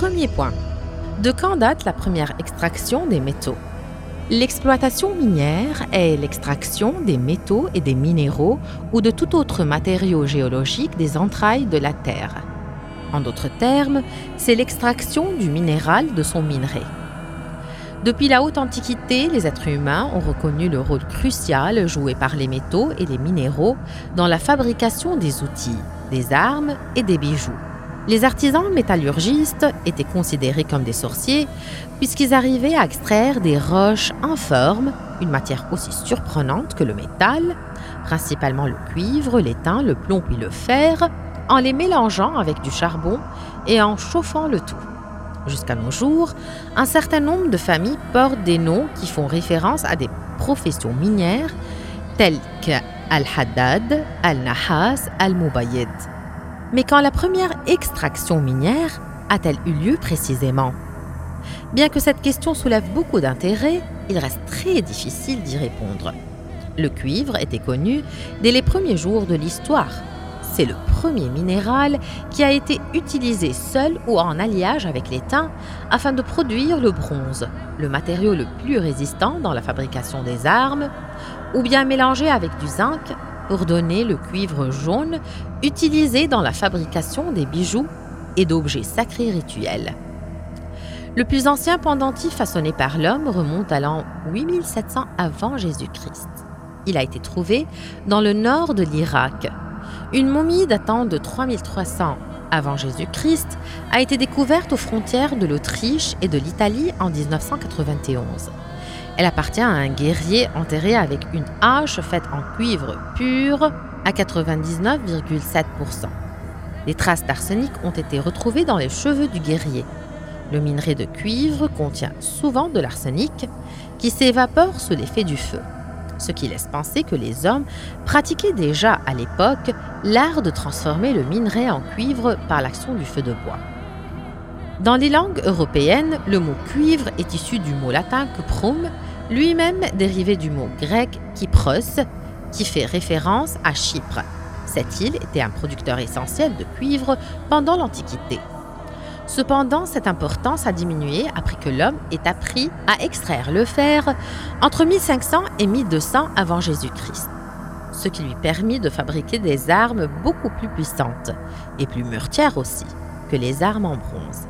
Premier point. De quand date la première extraction des métaux? L'exploitation minière est l'extraction des métaux et des minéraux ou de tout autre matériau géologique des entrailles de la Terre. En d'autres termes, c'est l'extraction du minéral de son minerai. Depuis la haute antiquité, les êtres humains ont reconnu le rôle crucial joué par les métaux et les minéraux dans la fabrication des outils, des armes et des bijoux. Les artisans métallurgistes étaient considérés comme des sorciers puisqu'ils arrivaient à extraire des roches informes, une matière aussi surprenante que le métal, principalement le cuivre, l'étain, le plomb et le fer, en les mélangeant avec du charbon et en chauffant le tout. Jusqu'à nos jours, un certain nombre de familles portent des noms qui font référence à des professions minières telles que Al-Haddad, Al-Nahas, Al-Mubayyid. Mais quand la première extraction minière a-t-elle eu lieu précisément? Bien que cette question soulève beaucoup d'intérêt, il reste très difficile d'y répondre. Le cuivre était connu dès les premiers jours de l'histoire c'est le premier minéral qui a été utilisé seul ou en alliage avec l'étain afin de produire le bronze, le matériau le plus résistant dans la fabrication des armes, ou bien mélangé avec du zinc pour donner le cuivre jaune utilisé dans la fabrication des bijoux et d'objets sacrés rituels. Le plus ancien pendentif façonné par l'homme remonte à l'an 8700 avant Jésus-Christ. Il a été trouvé dans le nord de l'Irak, une momie datant de 3300 avant Jésus-Christ a été découverte aux frontières de l'Autriche et de l'Italie en 1991. Elle appartient à un guerrier enterré avec une hache faite en cuivre pur à 99,7%. Des traces d'arsenic ont été retrouvées dans les cheveux du guerrier. Le minerai de cuivre contient souvent de l'arsenic qui s'évapore sous l'effet du feu ce qui laisse penser que les hommes pratiquaient déjà à l'époque l'art de transformer le minerai en cuivre par l'action du feu de bois. Dans les langues européennes, le mot cuivre est issu du mot latin cuprum, lui-même dérivé du mot grec kypros, qui fait référence à Chypre. Cette île était un producteur essentiel de cuivre pendant l'Antiquité. Cependant, cette importance a diminué après que l'homme ait appris à extraire le fer entre 1500 et 1200 avant Jésus-Christ, ce qui lui permit de fabriquer des armes beaucoup plus puissantes et plus meurtrières aussi que les armes en bronze.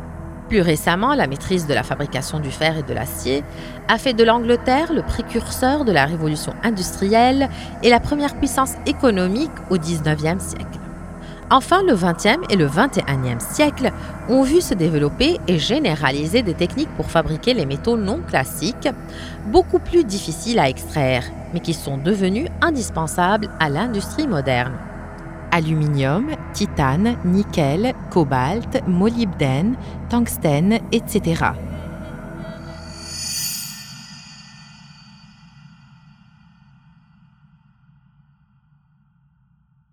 Plus récemment, la maîtrise de la fabrication du fer et de l'acier a fait de l'Angleterre le précurseur de la révolution industrielle et la première puissance économique au XIXe siècle. Enfin, le XXe et le XXIe siècle ont vu se développer et généraliser des techniques pour fabriquer les métaux non classiques, beaucoup plus difficiles à extraire, mais qui sont devenus indispensables à l'industrie moderne. Aluminium, titane, nickel, cobalt, molybdène, tungstène, etc.